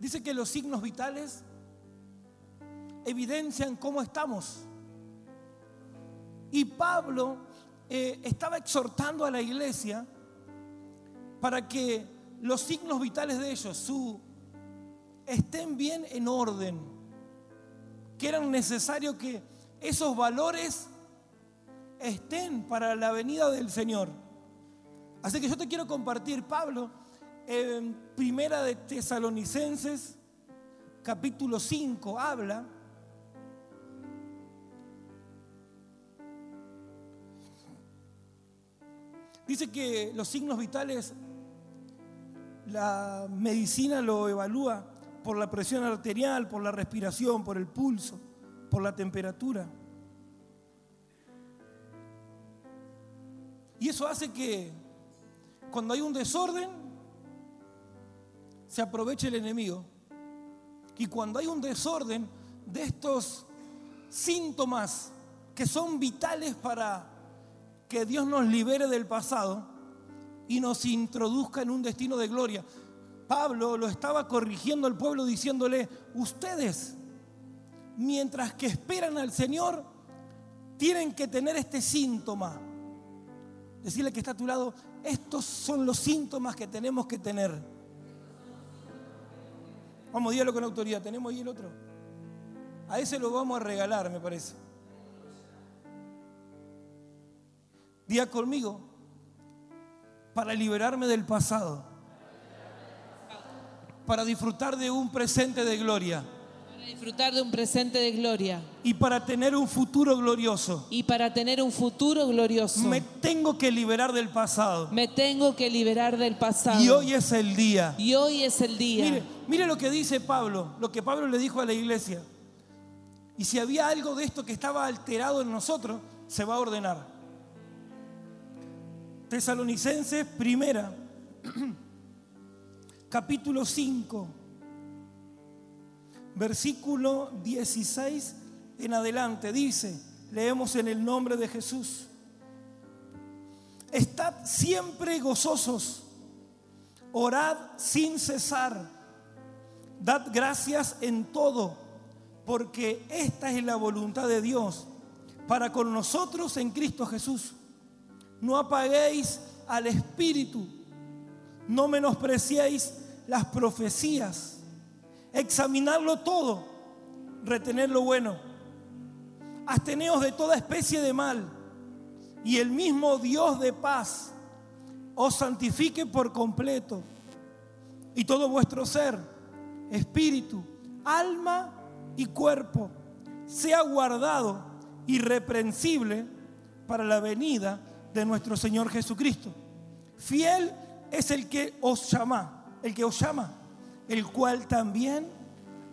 Dice que los signos vitales evidencian cómo estamos. Y Pablo eh, estaba exhortando a la iglesia para que los signos vitales de ellos estén bien en orden, que era necesario que esos valores estén para la venida del Señor. Así que yo te quiero compartir, Pablo, en Primera de Tesalonicenses, capítulo 5, habla Dice que los signos vitales, la medicina lo evalúa por la presión arterial, por la respiración, por el pulso, por la temperatura. Y eso hace que cuando hay un desorden, se aproveche el enemigo. Y cuando hay un desorden de estos síntomas que son vitales para que Dios nos libere del pasado y nos introduzca en un destino de gloria. Pablo lo estaba corrigiendo al pueblo diciéndole, ustedes, mientras que esperan al Señor, tienen que tener este síntoma. Decirle que está a tu lado, estos son los síntomas que tenemos que tener. Vamos, dígalo con autoridad, tenemos ahí el otro. A ese lo vamos a regalar, me parece. Día conmigo, para liberarme del pasado, para disfrutar de un presente de gloria. Para disfrutar de un presente de gloria. Y para tener un futuro glorioso. Y para tener un futuro glorioso. Me tengo que liberar del pasado. Me tengo que liberar del pasado. Y hoy es el día. Y hoy es el día. Mire, mire lo que dice Pablo, lo que Pablo le dijo a la iglesia. Y si había algo de esto que estaba alterado en nosotros, se va a ordenar. Tesalonicenses primera, capítulo 5, versículo 16 en adelante, dice, leemos en el nombre de Jesús, estad siempre gozosos, orad sin cesar, dad gracias en todo, porque esta es la voluntad de Dios para con nosotros en Cristo Jesús. No apaguéis al Espíritu, no menospreciéis las profecías, examinarlo todo, retener lo bueno, absteneos de toda especie de mal, y el mismo Dios de paz os santifique por completo, y todo vuestro ser, espíritu, alma y cuerpo, sea guardado irreprensible para la venida de nuestro Señor Jesucristo. Fiel es el que os llama, el que os llama, el cual también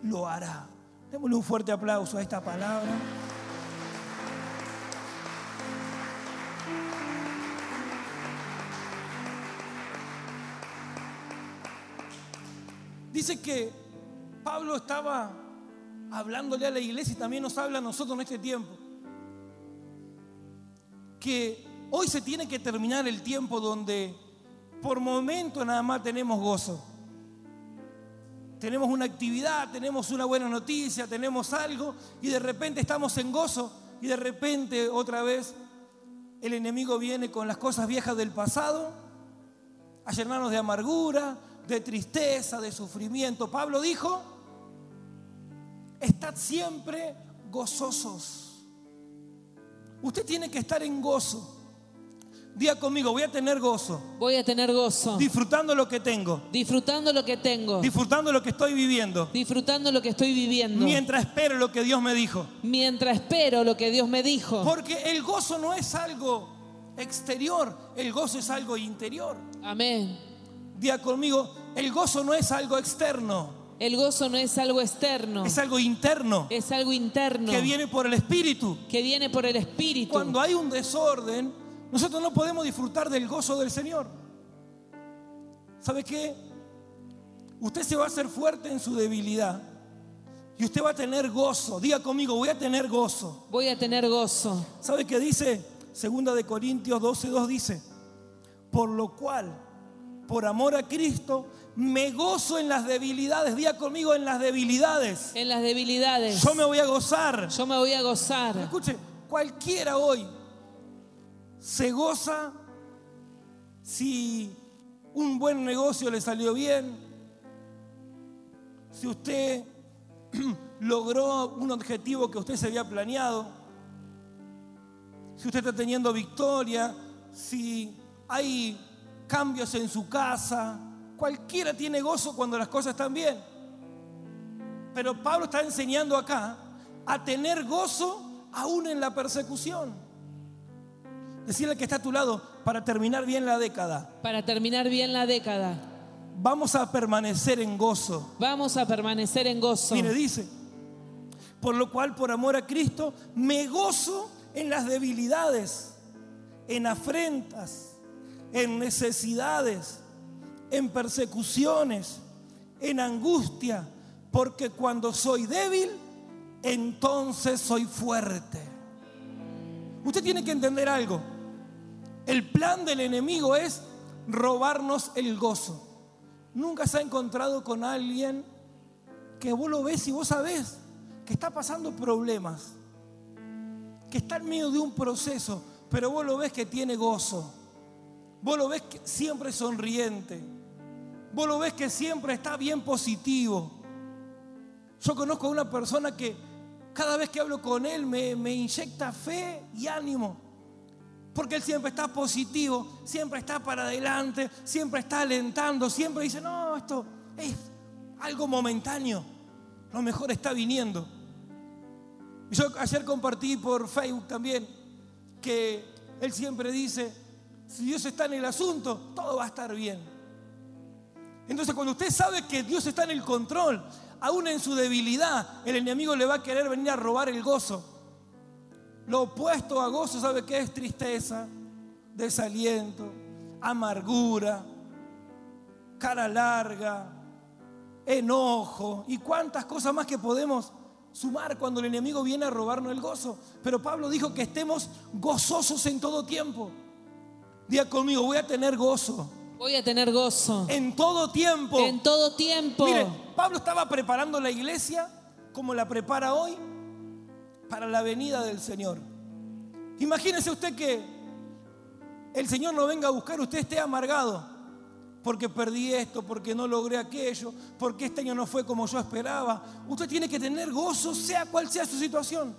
lo hará. Démosle un fuerte aplauso a esta palabra. Dice que Pablo estaba hablándole a la iglesia y también nos habla a nosotros en este tiempo. Que Hoy se tiene que terminar el tiempo donde por momento nada más tenemos gozo. Tenemos una actividad, tenemos una buena noticia, tenemos algo y de repente estamos en gozo y de repente otra vez el enemigo viene con las cosas viejas del pasado a llenarnos de amargura, de tristeza, de sufrimiento. Pablo dijo, estad siempre gozosos. Usted tiene que estar en gozo. Día conmigo, voy a tener gozo. Voy a tener gozo. Disfrutando lo que tengo. Disfrutando lo que tengo. Disfrutando lo que estoy viviendo. Disfrutando lo que estoy viviendo. Mientras espero lo que Dios me dijo. Mientras espero lo que Dios me dijo. Porque el gozo no es algo exterior, el gozo es algo interior. Amén. Día conmigo, el gozo no es algo externo. El gozo no es algo externo. Es algo interno. Es algo interno. Que viene por el Espíritu. Que viene por el Espíritu. Cuando hay un desorden, nosotros no podemos disfrutar del gozo del Señor. ¿Sabe qué? Usted se va a hacer fuerte en su debilidad. Y usted va a tener gozo. Diga conmigo, voy a tener gozo. Voy a tener gozo. ¿Sabe qué dice? Segunda de Corintios 12, 2 dice, por lo cual por amor a Cristo, me gozo en las debilidades. Día conmigo en las debilidades. En las debilidades. Yo me voy a gozar. Yo me voy a gozar. Escuche, cualquiera hoy se goza si un buen negocio le salió bien, si usted logró un objetivo que usted se había planeado, si usted está teniendo victoria, si hay cambios en su casa, cualquiera tiene gozo cuando las cosas están bien. Pero Pablo está enseñando acá a tener gozo aún en la persecución. Decirle que está a tu lado para terminar bien la década. Para terminar bien la década. Vamos a permanecer en gozo. Vamos a permanecer en gozo. Mire, dice, por lo cual por amor a Cristo me gozo en las debilidades, en afrentas, en necesidades, en persecuciones, en angustia, porque cuando soy débil, entonces soy fuerte. Usted tiene que entender algo. El plan del enemigo es robarnos el gozo. Nunca se ha encontrado con alguien que vos lo ves y vos sabés que está pasando problemas, que está en medio de un proceso, pero vos lo ves que tiene gozo. Vos lo ves que siempre sonriente. Vos lo ves que siempre está bien positivo. Yo conozco a una persona que cada vez que hablo con él me, me inyecta fe y ánimo. Porque Él siempre está positivo, siempre está para adelante, siempre está alentando, siempre dice, no, esto es algo momentáneo, lo mejor está viniendo. Y yo ayer compartí por Facebook también que Él siempre dice, si Dios está en el asunto, todo va a estar bien. Entonces cuando usted sabe que Dios está en el control, aún en su debilidad, el enemigo le va a querer venir a robar el gozo. Lo opuesto a gozo, ¿sabe qué es? Tristeza, desaliento, amargura, cara larga, enojo y cuántas cosas más que podemos sumar cuando el enemigo viene a robarnos el gozo. Pero Pablo dijo que estemos gozosos en todo tiempo. Diga conmigo, voy a tener gozo. Voy a tener gozo. En todo tiempo. En todo tiempo. Mire, Pablo estaba preparando la iglesia como la prepara hoy para la venida del Señor. Imagínese usted que el Señor no venga a buscar, usted esté amargado porque perdí esto, porque no logré aquello, porque este año no fue como yo esperaba. Usted tiene que tener gozo, sea cual sea su situación.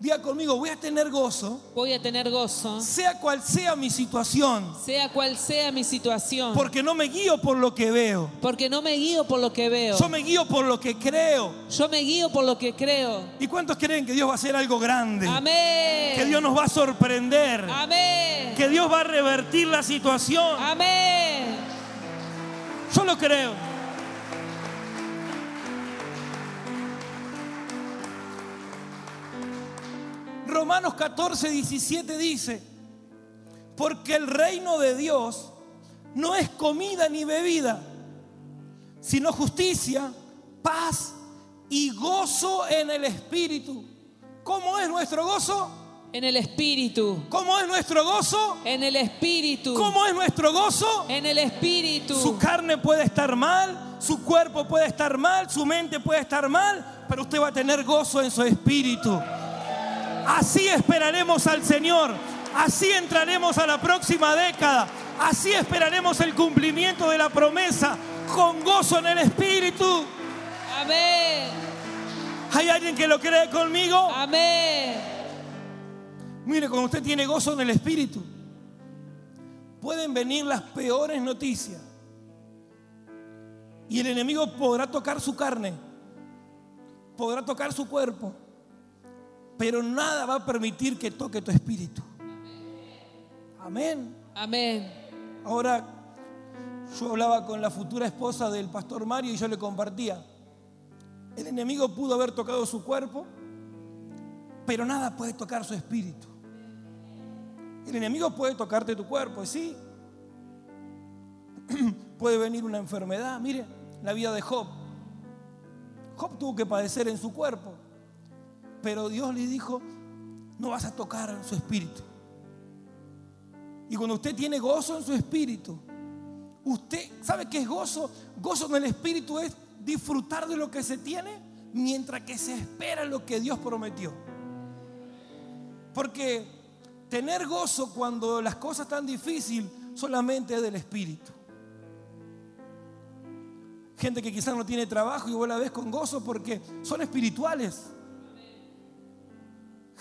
Diga conmigo, voy a tener gozo. Voy a tener gozo. Sea cual sea mi situación. Sea cual sea mi situación. Porque no me guío por lo que veo. Porque no me guío por lo que veo. Yo me guío por lo que creo. Yo me guío por lo que creo. ¿Y cuántos creen que Dios va a hacer algo grande? Amén. Que Dios nos va a sorprender. Amén. Que Dios va a revertir la situación. Amén. Yo lo creo. Romanos 14, 17 dice, porque el reino de Dios no es comida ni bebida, sino justicia, paz y gozo en el Espíritu. ¿Cómo es nuestro gozo? En el Espíritu. ¿Cómo es nuestro gozo? En el Espíritu. ¿Cómo es nuestro gozo? En el Espíritu. Su carne puede estar mal, su cuerpo puede estar mal, su mente puede estar mal, pero usted va a tener gozo en su espíritu. Así esperaremos al Señor. Así entraremos a la próxima década. Así esperaremos el cumplimiento de la promesa con gozo en el Espíritu. Amén. ¿Hay alguien que lo cree conmigo? Amén. Mire, cuando usted tiene gozo en el Espíritu, pueden venir las peores noticias. Y el enemigo podrá tocar su carne, podrá tocar su cuerpo, pero nada va a permitir que toque tu espíritu. Amén. Amén. Ahora, yo hablaba con la futura esposa del pastor Mario y yo le compartía. El enemigo pudo haber tocado su cuerpo, pero nada puede tocar su espíritu. El enemigo puede tocarte tu cuerpo, sí. puede venir una enfermedad. Mire, la vida de Job. Job tuvo que padecer en su cuerpo, pero Dios le dijo, no vas a tocar su espíritu. Y cuando usted tiene gozo en su espíritu, Usted, ¿sabe qué es gozo? Gozo en el Espíritu es disfrutar de lo que se tiene mientras que se espera lo que Dios prometió. Porque tener gozo cuando las cosas están difíciles solamente es del Espíritu. Gente que quizás no tiene trabajo y vos la ves con gozo porque son espirituales.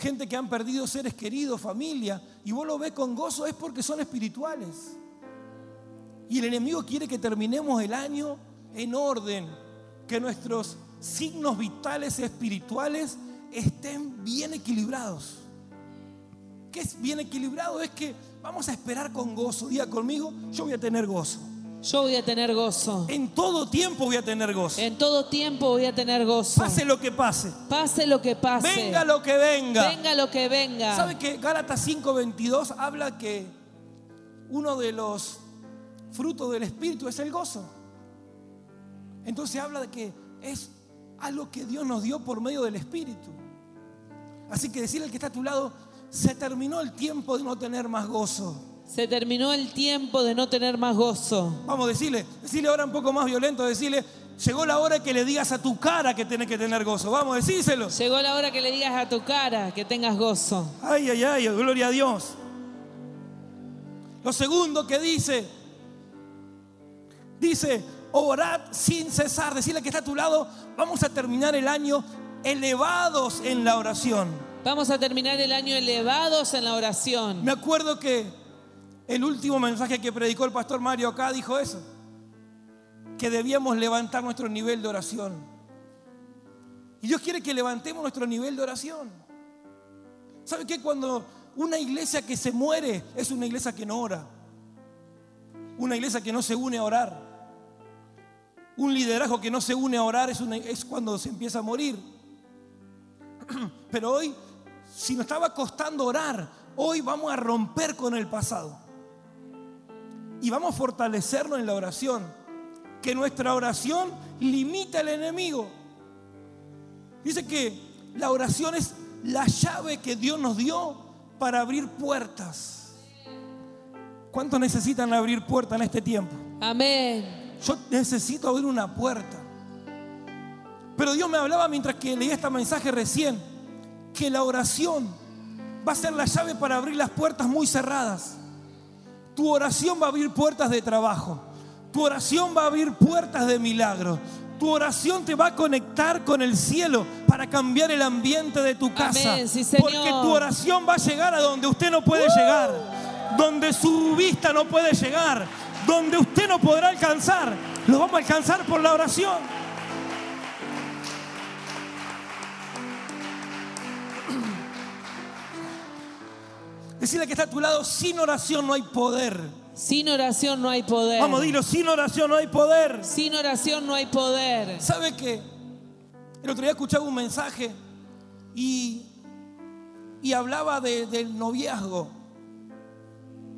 Gente que han perdido seres queridos, familia, y vos lo ves con gozo es porque son espirituales. Y el enemigo quiere que terminemos el año en orden, que nuestros signos vitales espirituales estén bien equilibrados. ¿Qué es bien equilibrado? Es que vamos a esperar con gozo. Diga conmigo, yo voy a tener gozo. Yo voy a tener gozo. En todo tiempo voy a tener gozo. En todo tiempo voy a tener gozo. Pase lo que pase. Pase lo que pase. Venga lo que venga. Venga lo que venga. ¿Sabe que Gálatas 5:22 habla que uno de los frutos del Espíritu es el gozo? Entonces habla de que es algo que Dios nos dio por medio del Espíritu. Así que decirle al que está a tu lado, se terminó el tiempo de no tener más gozo. Se terminó el tiempo de no tener más gozo. Vamos a decirle, decirle ahora un poco más violento, decirle, llegó la hora que le digas a tu cara que tienes que tener gozo. Vamos, decíselo. Llegó la hora que le digas a tu cara que tengas gozo. Ay, ay, ay, gloria a Dios. Lo segundo que dice, dice, orad sin cesar. Decirle que está a tu lado, vamos a terminar el año elevados en la oración. Vamos a terminar el año elevados en la oración. Me acuerdo que el último mensaje que predicó el pastor Mario acá dijo eso, que debíamos levantar nuestro nivel de oración. Y Dios quiere que levantemos nuestro nivel de oración. ¿Sabe qué? Cuando una iglesia que se muere es una iglesia que no ora. Una iglesia que no se une a orar. Un liderazgo que no se une a orar es, es cuando se empieza a morir. Pero hoy, si nos estaba costando orar, hoy vamos a romper con el pasado. Y vamos a fortalecernos en la oración. Que nuestra oración limita al enemigo. Dice que la oración es la llave que Dios nos dio para abrir puertas. ¿Cuántos necesitan abrir puertas en este tiempo? Amén. Yo necesito abrir una puerta. Pero Dios me hablaba mientras que leía este mensaje recién, que la oración va a ser la llave para abrir las puertas muy cerradas. Tu oración va a abrir puertas de trabajo. Tu oración va a abrir puertas de milagros. Tu oración te va a conectar con el cielo para cambiar el ambiente de tu casa. Amén, sí, Señor. Porque tu oración va a llegar a donde usted no puede llegar. Donde su vista no puede llegar. Donde usted no podrá alcanzar. Lo vamos a alcanzar por la oración. Decirle que está a tu lado, sin oración no hay poder. Sin oración no hay poder. Vamos, dilo, sin oración no hay poder. Sin oración no hay poder. ¿Sabe que el otro día escuchaba un mensaje y, y hablaba de- del noviazgo?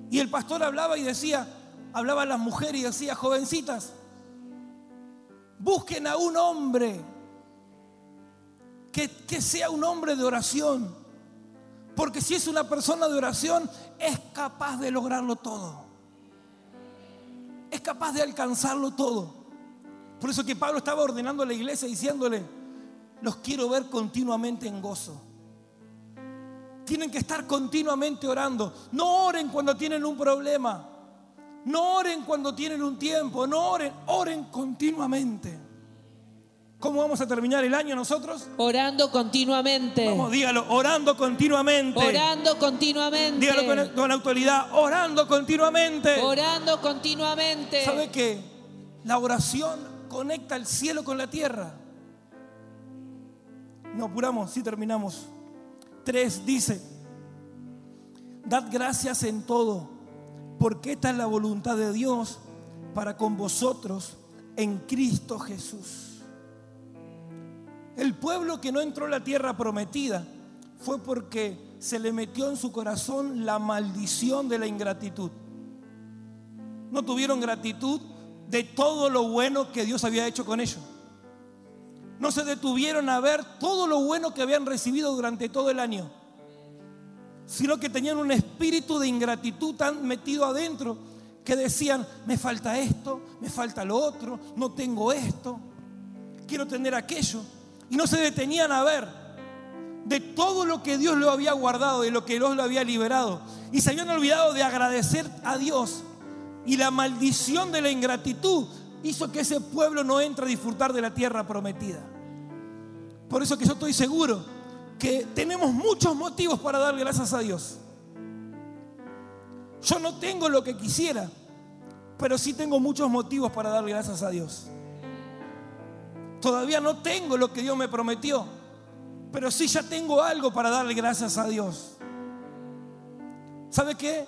Y el pastor hablaba y decía, hablaba a las mujeres y decía, jovencitas, busquen a un hombre que, que sea un hombre de oración. Porque si es una persona de oración, es capaz de lograrlo todo. Es capaz de alcanzarlo todo. Por eso que Pablo estaba ordenando a la iglesia diciéndole, los quiero ver continuamente en gozo. Tienen que estar continuamente orando. No oren cuando tienen un problema. No oren cuando tienen un tiempo. No oren, oren continuamente. ¿Cómo vamos a terminar el año nosotros? Orando continuamente. Vamos, dígalo, orando continuamente. Orando continuamente. Dígalo con, con autoridad, orando continuamente. Orando continuamente. ¿Sabe que la oración conecta el cielo con la tierra? No apuramos, sí terminamos. Tres dice, dad gracias en todo, porque esta es la voluntad de Dios para con vosotros en Cristo Jesús. El pueblo que no entró a la tierra prometida fue porque se le metió en su corazón la maldición de la ingratitud. No tuvieron gratitud de todo lo bueno que Dios había hecho con ellos. No se detuvieron a ver todo lo bueno que habían recibido durante todo el año, sino que tenían un espíritu de ingratitud tan metido adentro que decían, me falta esto, me falta lo otro, no tengo esto, quiero tener aquello. Y no se detenían a ver de todo lo que Dios lo había guardado, de lo que Dios lo había liberado. Y se habían olvidado de agradecer a Dios. Y la maldición de la ingratitud hizo que ese pueblo no entre a disfrutar de la tierra prometida. Por eso que yo estoy seguro que tenemos muchos motivos para darle gracias a Dios. Yo no tengo lo que quisiera, pero sí tengo muchos motivos para darle gracias a Dios. Todavía no tengo lo que Dios me prometió, pero sí ya tengo algo para darle gracias a Dios. ¿Sabe qué?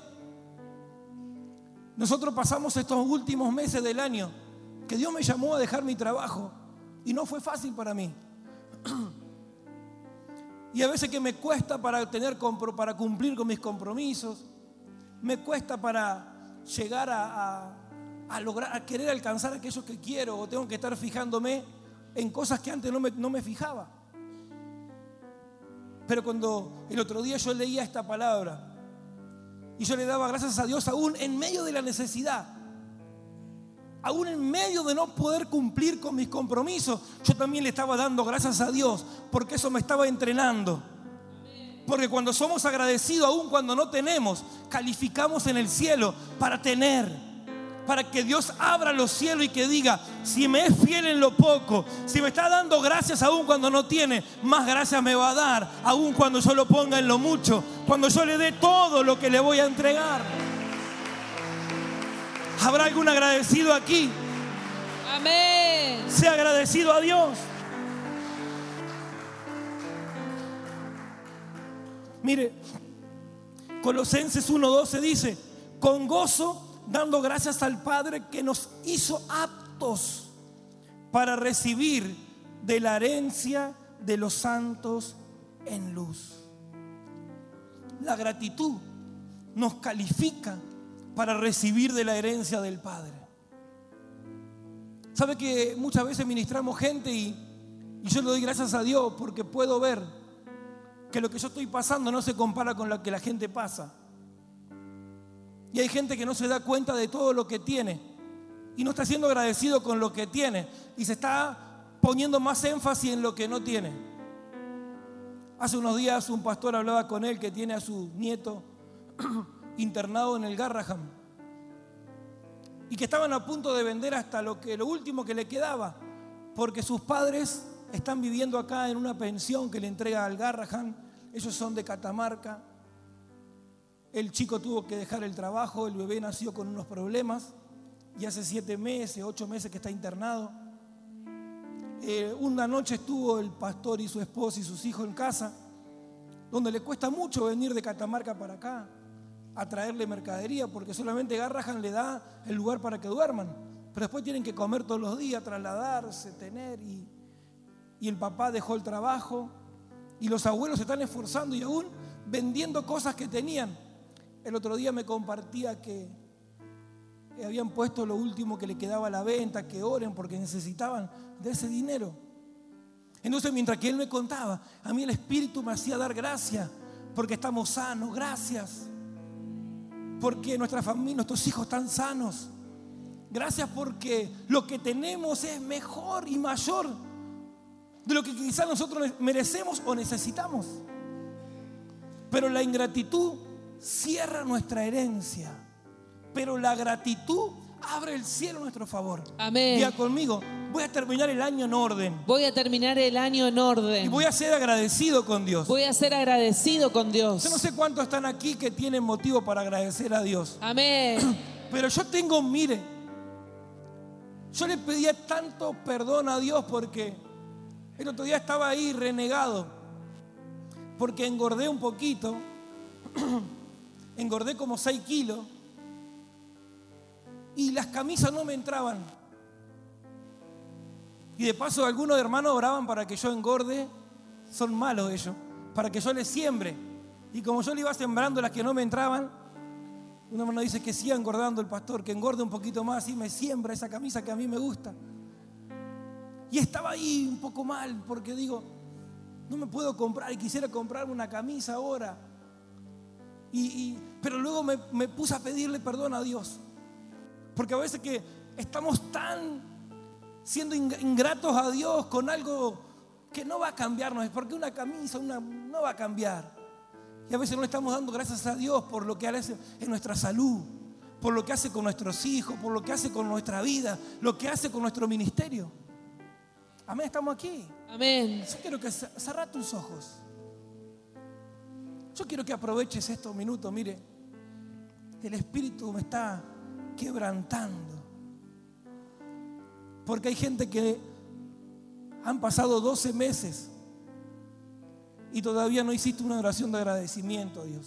Nosotros pasamos estos últimos meses del año que Dios me llamó a dejar mi trabajo y no fue fácil para mí. Y a veces que me cuesta para tener para cumplir con mis compromisos, me cuesta para llegar a, lograr, a querer alcanzar aquello que quiero, o tengo que estar fijándome en cosas que antes no me, no me fijaba. Pero cuando el otro día yo leía esta palabra y yo le daba gracias a Dios aún en medio de la necesidad, aún en medio de no poder cumplir con mis compromisos, yo también le estaba dando gracias a Dios porque eso me estaba entrenando. Porque cuando somos agradecidos, aún cuando no tenemos, calificamos en el cielo para tener. Para que Dios abra los cielos y que diga, si me es fiel en lo poco, si me está dando gracias aún cuando no tiene, más gracias me va a dar, aún cuando yo lo ponga en lo mucho, cuando yo le dé todo lo que le voy a entregar. ¿Habrá algún agradecido aquí? Amén. Sea agradecido a Dios. Mire, Colosenses 1:12 dice, con gozo dando gracias al Padre que nos hizo aptos para recibir de la herencia de los santos en luz. La gratitud nos califica para recibir de la herencia del Padre. ¿Sabe que muchas veces ministramos gente y, y yo le doy gracias a Dios porque puedo ver que lo que yo estoy pasando no se compara con lo que la gente pasa? Y hay gente que no se da cuenta de todo lo que tiene y no está siendo agradecido con lo que tiene y se está poniendo más énfasis en lo que no tiene. Hace unos días un pastor hablaba con él que tiene a su nieto internado en el Garraham y que estaban a punto de vender hasta lo, que, lo último que le quedaba, porque sus padres están viviendo acá en una pensión que le entrega al Garraham, ellos son de Catamarca, el chico tuvo que dejar el trabajo, el bebé nació con unos problemas y hace siete meses, ocho meses que está internado. Eh, una noche estuvo el pastor y su esposa y sus hijos en casa, donde le cuesta mucho venir de Catamarca para acá a traerle mercadería, porque solamente Garrahan le da el lugar para que duerman. Pero después tienen que comer todos los días, trasladarse, tener. Y, y el papá dejó el trabajo. Y los abuelos se están esforzando y aún vendiendo cosas que tenían. El otro día me compartía que habían puesto lo último que le quedaba a la venta, que oren porque necesitaban de ese dinero. Entonces mientras que él me contaba, a mí el Espíritu me hacía dar gracias porque estamos sanos, gracias porque nuestra familia, nuestros hijos están sanos. Gracias porque lo que tenemos es mejor y mayor de lo que quizás nosotros merecemos o necesitamos. Pero la ingratitud cierra nuestra herencia. Pero la gratitud abre el cielo a nuestro favor. Amén. Diga conmigo, voy a terminar el año en orden. Voy a terminar el año en orden. Y voy a ser agradecido con Dios. Voy a ser agradecido con Dios. Yo no sé cuántos están aquí que tienen motivo para agradecer a Dios. Amén. Pero yo tengo, mire, yo le pedía tanto perdón a Dios porque el otro día estaba ahí renegado. Porque engordé un poquito. engordé como 6 kilos. Y las camisas no me entraban. Y de paso algunos hermanos oraban para que yo engorde. Son malos ellos. Para que yo les siembre. Y como yo le iba sembrando las que no me entraban, un hermano dice que siga engordando el pastor, que engorde un poquito más y me siembra esa camisa que a mí me gusta. Y estaba ahí un poco mal porque digo, no me puedo comprar y quisiera comprarme una camisa ahora. Y, pero luego me, me puse a pedirle perdón a Dios. Porque a veces que estamos tan siendo ing- ingratos a Dios con algo que no va a cambiarnos, es porque una camisa una, no va a cambiar. Y a veces no le estamos dando gracias a Dios por lo que hace en nuestra salud, por lo que hace con nuestros hijos, por lo que hace con nuestra vida, lo que hace con nuestro ministerio. Amén, estamos aquí. Amén. Yo quiero que ce- cerra tus ojos. Yo quiero que aproveches estos minutos. Mire, el Espíritu me está quebrantando. Porque hay gente que han pasado 12 meses y todavía no hiciste una oración de agradecimiento a Dios.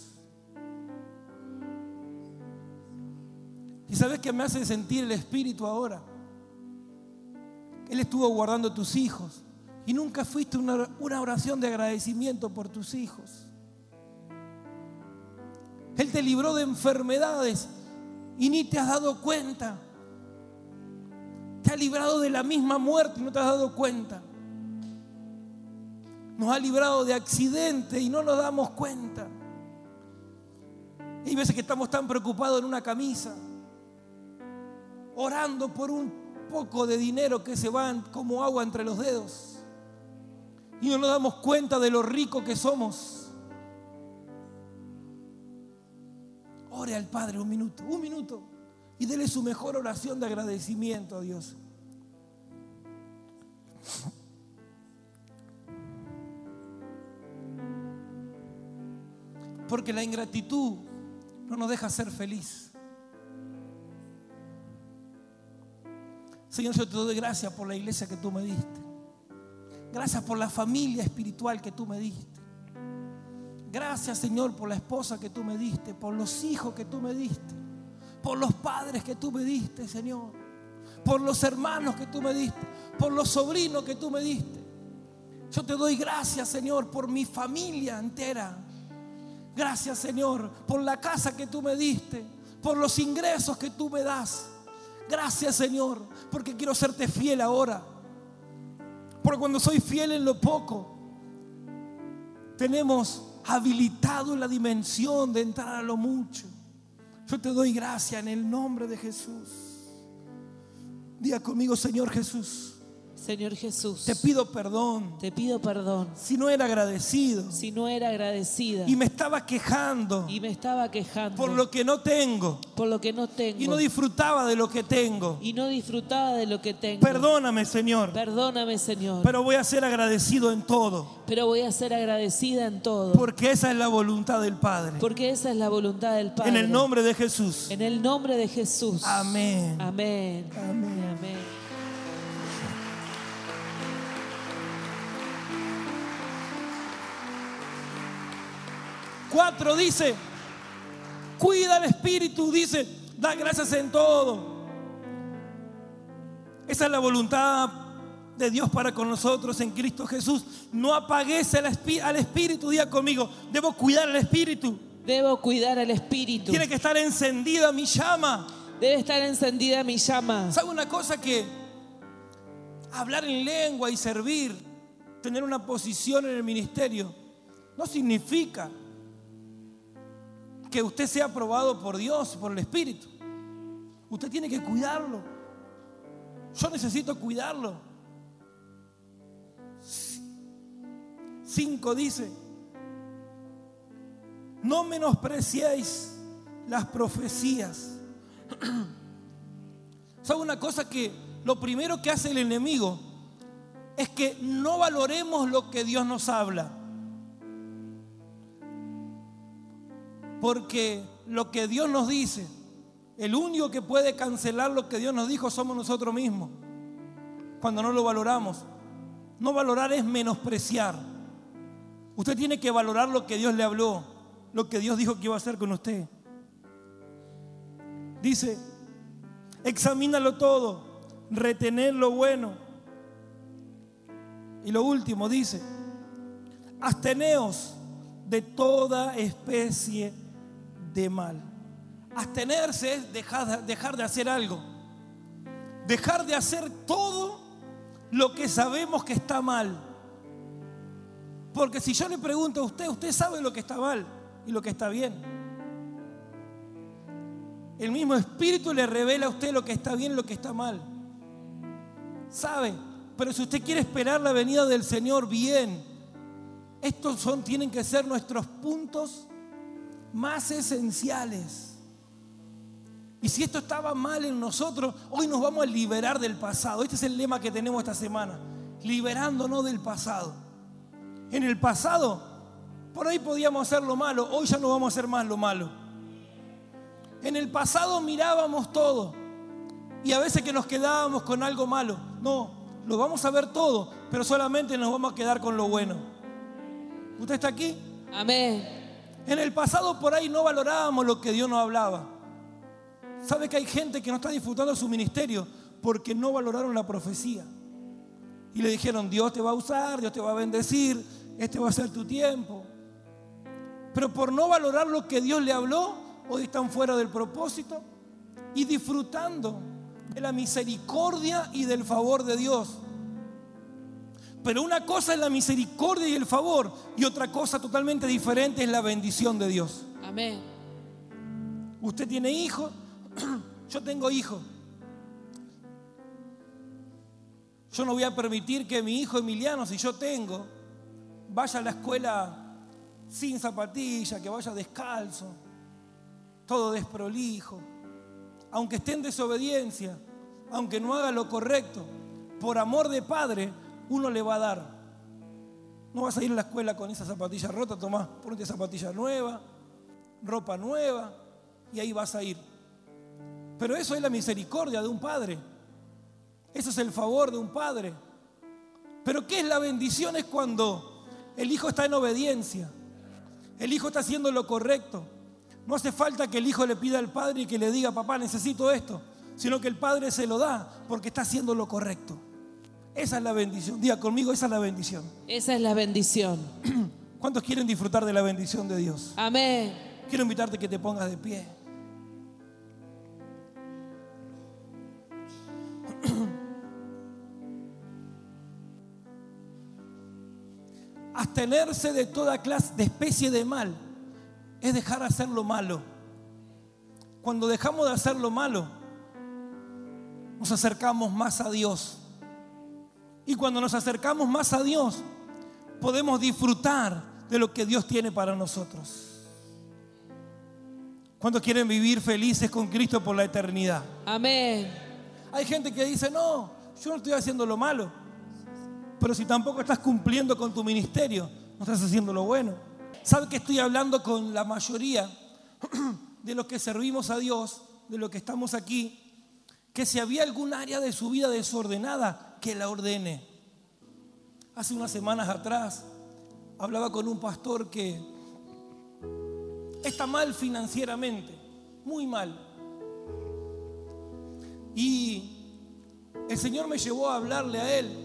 ¿Y sabes qué me hace sentir el Espíritu ahora? Él estuvo guardando tus hijos y nunca fuiste una oración de agradecimiento por tus hijos. Él te libró de enfermedades y ni te has dado cuenta. Te ha librado de la misma muerte y no te has dado cuenta. Nos ha librado de accidentes y no nos damos cuenta. Hay veces que estamos tan preocupados en una camisa, orando por un poco de dinero que se van como agua entre los dedos. Y no nos damos cuenta de lo rico que somos. Ore al Padre un minuto, un minuto. Y dele su mejor oración de agradecimiento a Dios. Porque la ingratitud no nos deja ser feliz. Señor, yo te doy gracias por la iglesia que tú me diste. Gracias por la familia espiritual que tú me diste. Gracias, Señor, por la esposa que tú me diste, por los hijos que tú me diste, por los padres que tú me diste, Señor, por los hermanos que tú me diste, por los sobrinos que tú me diste. Yo te doy gracias, Señor, por mi familia entera. Gracias, Señor, por la casa que tú me diste, por los ingresos que tú me das. Gracias, Señor, porque quiero serte fiel ahora. Porque cuando soy fiel en lo poco, tenemos habilitado la dimensión de entrar a lo mucho. Yo te doy gracias en el nombre de Jesús. Diga conmigo, Señor Jesús, Señor Jesús, te pido perdón te pido perdón si no era agradecido si no era agradecida y me estaba quejando y me estaba quejando por lo que no tengo por lo que no tengo y no disfrutaba de lo que tengo. y no disfrutaba de lo que tengo. Perdóname, Señor, Perdóname, Señor, pero voy a ser agradecido en todo, pero voy a ser agradecida en todo, porque esa es la voluntad del Padre. porque esa es la voluntad del Padre. En el nombre de Jesús. En el nombre de Jesús. Amén. Amén. Amén. Amén. Cuatro dice, cuida el espíritu, dice, da gracias en todo. Esa es la voluntad de Dios para con nosotros en Cristo Jesús. No apagues al, espíritu, diga conmigo, debo cuidar el espíritu. Debo cuidar al espíritu. Tiene que estar encendida mi llama. Debe estar encendida mi llama. ¿Sabe una cosa que hablar en lengua y servir, tener una posición en el ministerio, no significa que usted sea aprobado por Dios, por el Espíritu. Usted tiene que cuidarlo. Yo necesito cuidarlo. Cinco dice, no menospreciéis las profecías. ¿Sabe una cosa que lo primero que hace el enemigo es que no valoremos lo que Dios nos habla? Porque lo que Dios nos dice, el único que puede cancelar lo que Dios nos dijo somos nosotros mismos. Cuando no lo valoramos. No valorar es menospreciar. Usted tiene que valorar lo que Dios le habló, lo que Dios dijo que iba a hacer con usted. Dice, examínalo todo, retener lo bueno. Y lo último dice, absteneos de toda especie de mal. Abstenerse es dejar, dejar de hacer algo. Dejar de hacer todo lo que sabemos que está mal. Porque si yo le pregunto a usted, usted sabe lo que está mal y lo que está bien. El mismo Espíritu le revela a usted lo que está bien y lo que está mal. ¿Sabe? Pero si usted quiere esperar la venida del Señor bien, estos son, tienen que ser nuestros puntos más esenciales. Y si esto estaba mal en nosotros, hoy nos vamos a liberar del pasado. Este es el lema que tenemos esta semana. Liberándonos del pasado. En el pasado, por ahí podíamos hacer lo malo, hoy ya no vamos a hacer más lo malo. En el pasado mirábamos todo y a veces que nos quedábamos con algo malo. No, lo vamos a ver todo, pero solamente nos vamos a quedar con lo bueno. ¿Usted está aquí? Amén. En el pasado por ahí no valorábamos lo que Dios nos hablaba. ¿Sabe que hay gente que no está disfrutando su ministerio porque no valoraron la profecía? Y le dijeron, Dios te va a usar, Dios te va a bendecir, este va a ser tu tiempo. Pero por no valorar lo que Dios le habló, hoy están fuera del propósito y disfrutando de la misericordia y del favor de Dios. Pero una cosa es la misericordia y el favor y otra cosa totalmente diferente es la bendición de Dios. Amén. Usted tiene hijos, yo tengo hijos. Yo no voy a permitir que mi hijo Emiliano, si yo tengo, vaya a la escuela sin zapatilla, que vaya descalzo, todo desprolijo, aunque esté en desobediencia, aunque no haga lo correcto, por amor de padre, uno le va a dar. No vas a ir a la escuela con esa zapatilla rota, tomás, ponte zapatilla nueva, ropa nueva, y ahí vas a ir. Pero eso es la misericordia de un padre. Eso es el favor de un padre. Pero ¿qué es la bendición? Es cuando el hijo está en obediencia. El hijo está haciendo lo correcto. No hace falta que el hijo le pida al padre y que le diga, papá, necesito esto, sino que el padre se lo da porque está haciendo lo correcto. Esa es la bendición. Diga conmigo, esa es la bendición. Esa es la bendición. ¿Cuántos quieren disfrutar de la bendición de Dios? Amén. Quiero invitarte a que te pongas de pie. Abstenerse de toda clase de especie de mal es dejar hacer lo malo. Cuando dejamos de hacer lo malo, nos acercamos más a Dios. Y cuando nos acercamos más a Dios, podemos disfrutar de lo que Dios tiene para nosotros. ¿Cuántos quieren vivir felices con Cristo por la eternidad? Amén. Hay gente que dice, no, yo no estoy haciendo lo malo. Pero si tampoco estás cumpliendo con tu ministerio, no estás haciendo lo bueno. ¿Sabe que estoy hablando con la mayoría de los que servimos a Dios, de los que estamos aquí? Que si había algún área de su vida desordenada, que la ordene. Hace unas semanas atrás hablaba con un pastor que está mal financieramente, muy mal. Y el Señor me llevó a hablarle a él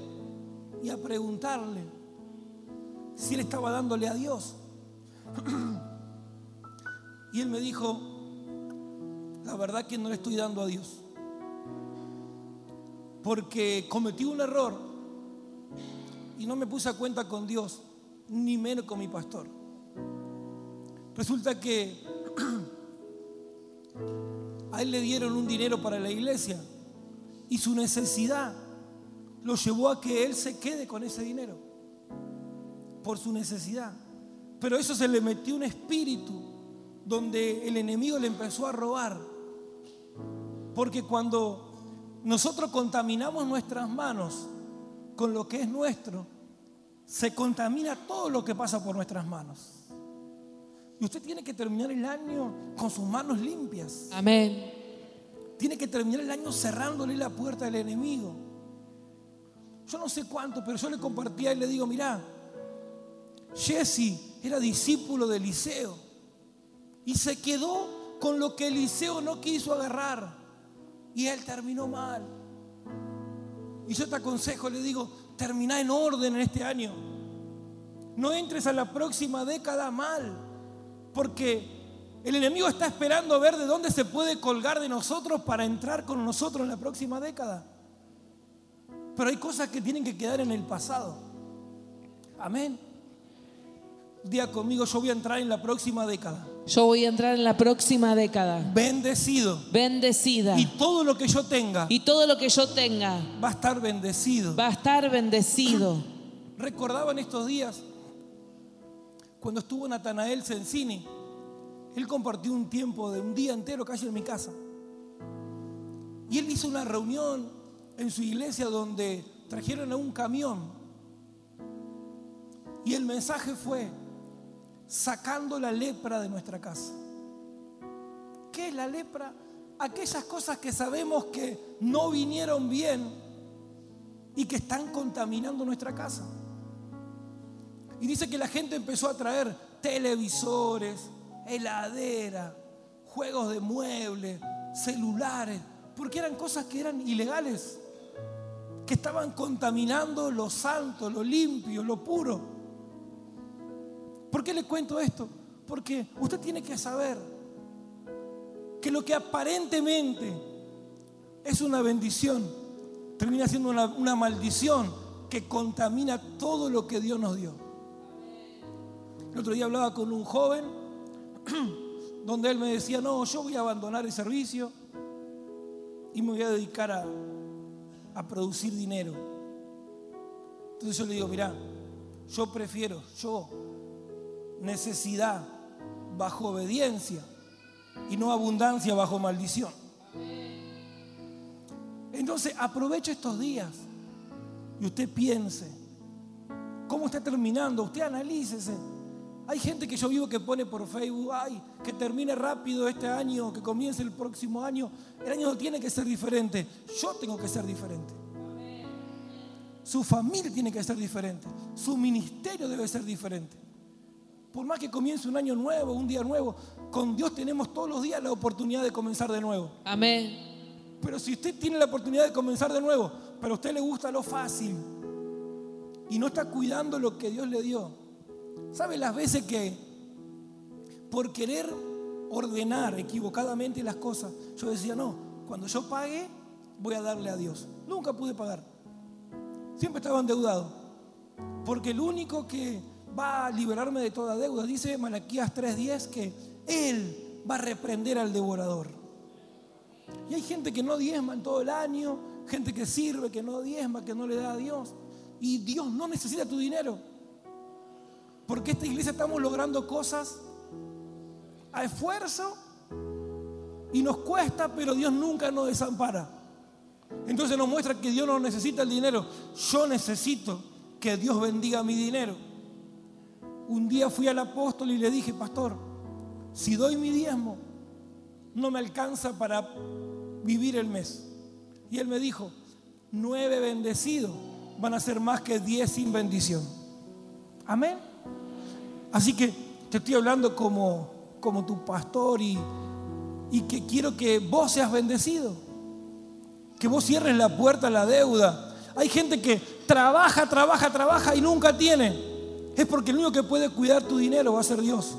y a preguntarle si él estaba dándole a Dios. Y él me dijo, la verdad que no le estoy dando a Dios. Porque cometí un error y no me puse a cuenta con Dios, ni menos con mi pastor. Resulta que a él le dieron un dinero para la iglesia y su necesidad lo llevó a que él se quede con ese dinero por su necesidad. Pero eso se le metió un espíritu donde el enemigo le empezó a robar. Porque cuando nosotros contaminamos nuestras manos con lo que es nuestro, se contamina todo lo que pasa por nuestras manos. Y usted tiene que terminar el año con sus manos limpias. Amén. Tiene que terminar el año cerrándole la puerta al enemigo. Yo no sé cuánto, pero yo le compartía y le digo, mira, Jesse era discípulo de Eliseo y se quedó con lo que Eliseo no quiso agarrar y él terminó mal. Y yo te aconsejo, le digo, termina en orden en este año. No entres a la próxima década mal, porque el enemigo está esperando ver de dónde se puede colgar de nosotros para entrar con nosotros en la próxima década. Pero hay cosas que tienen que quedar en el pasado. Amén. Día conmigo, yo voy a entrar en la próxima década Yo voy a entrar en la próxima década bendecido. bendecida. Y todo lo que yo tenga Y todo lo que yo tenga va a estar bendecido. va a estar bendecido. Recordaba en estos días cuando estuvo Natanael Sensini. Él compartió un tiempo de un día entero casi en mi casa. Y él hizo una reunión en su iglesia donde trajeron a un camión. Y el mensaje fue sacando la lepra de nuestra casa. ¿Qué es la lepra? Aquellas cosas que sabemos que no vinieron bien y que están contaminando nuestra casa. Y dice que la gente empezó a traer televisores, heladera, juegos de muebles, celulares, porque eran cosas que eran ilegales, que estaban contaminando lo santo, lo limpio, lo puro. ¿Por qué le cuento esto? Porque usted tiene que saber que lo que aparentemente es una bendición termina siendo una, maldición que contamina todo lo que Dios nos dio. El otro día hablaba con un joven donde él me decía, no, yo voy a abandonar el servicio y me voy a dedicar a, a producir dinero. Entonces yo le digo, mira, yo prefiero, yo, necesidad bajo obediencia y no abundancia bajo maldición. Entonces aproveche estos días y usted piense, ¿cómo está terminando? Usted analícese. Hay gente que yo vivo que pone por Facebook, ay, que termine rápido este año, que comience el próximo año. El año no tiene que ser diferente. Yo tengo que ser diferente. Su familia tiene que ser diferente. Su ministerio debe ser diferente. Por más que comience un año nuevo, un día nuevo, con Dios tenemos todos los días la oportunidad de comenzar de nuevo. Amén. Pero si usted tiene la oportunidad de comenzar de nuevo, pero a usted le gusta lo fácil y no está cuidando lo que Dios le dio, ¿sabe las veces que por querer ordenar equivocadamente las cosas, yo decía, no, cuando yo pague, voy a darle a Dios. Nunca pude pagar. Siempre estaba endeudado. Porque el único que va a liberarme de toda deuda, dice Malaquías 3:10, que Él va a reprender al devorador. Y hay gente que no diezma en todo el año, gente que sirve, que no diezma, que no le da a Dios. Y Dios no necesita tu dinero. Porque esta iglesia estamos logrando cosas a esfuerzo y nos cuesta, pero Dios nunca nos desampara. Entonces nos muestra que Dios no necesita el dinero. Yo necesito que Dios bendiga mi dinero. Un día fui al apóstol y le dije, pastor, si doy mi diezmo, no me alcanza para vivir el mes. Y él me dijo, nueve bendecidos van a ser más que diez sin bendición. Amén. Así que te estoy hablando como, como tu pastor y, y que quiero que vos seas bendecido. Que vos cierres la puerta a la deuda. Hay gente que trabaja, trabaja, trabaja y nunca tiene. Es porque el único que puede cuidar tu dinero va a ser Dios.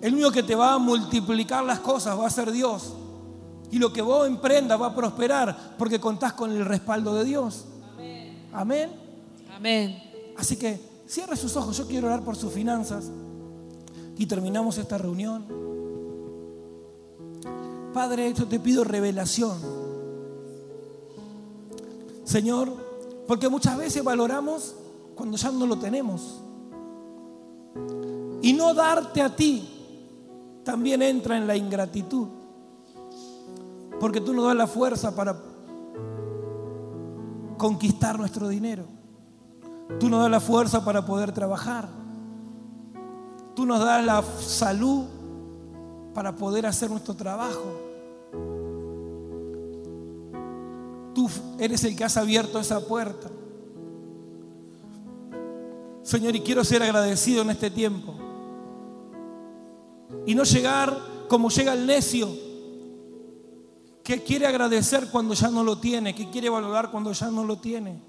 El único que te va a multiplicar las cosas va a ser Dios. Y lo que vos emprendas va a prosperar porque contás con el respaldo de Dios. Amén. Amén. Así que cierre sus ojos. Yo quiero orar por sus finanzas. Y terminamos esta reunión. Padre, yo te pido revelación. Señor, porque muchas veces valoramos cuando ya no lo tenemos. Y no darte a ti también entra en la ingratitud. Porque tú nos das la fuerza para conquistar nuestro dinero. Tú nos das la fuerza para poder trabajar. Tú nos das la salud para poder hacer nuestro trabajo. Tú eres el que has abierto esa puerta. Señor, y quiero ser agradecido en este tiempo. Y no llegar como llega el necio, que quiere agradecer cuando ya no lo tiene, que quiere valorar cuando ya no lo tiene.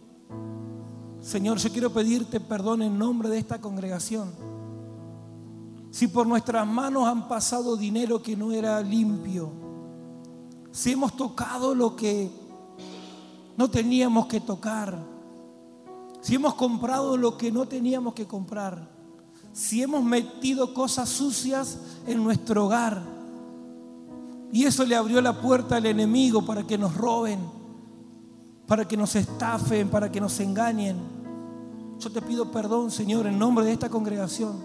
Señor, yo quiero pedirte perdón en nombre de esta congregación. Si por nuestras manos han pasado dinero que no era limpio, si hemos tocado lo que no teníamos que tocar, si hemos comprado lo que no teníamos que comprar, si hemos metido cosas sucias en nuestro hogar. Y eso le abrió la puerta al enemigo para que nos roben, para que nos estafen, para que nos engañen. Yo te pido perdón, Señor, en nombre de esta congregación.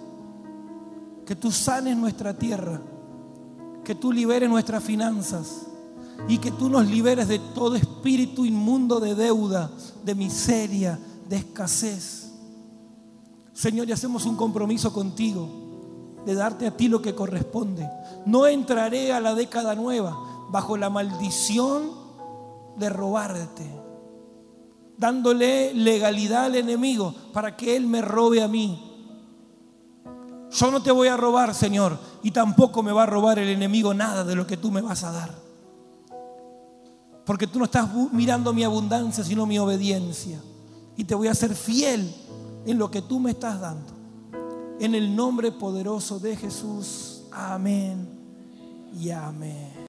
Que tú sanes nuestra tierra, que tú liberes nuestras finanzas y que tú nos liberes de todo espíritu inmundo de deuda, de miseria, de escasez. Señor, y hacemos un compromiso contigo de darte a ti lo que corresponde. No entraré a la década nueva bajo la maldición de robarte, dándole legalidad al enemigo para que él me robe a mí. Yo no te voy a robar, Señor, y tampoco me va a robar el enemigo nada de lo que tú me vas a dar. Porque tú no estás mirando mi abundancia, sino mi obediencia. Y te voy a ser fiel en lo que tú me estás dando. En el nombre poderoso de Jesús. Amén y amén.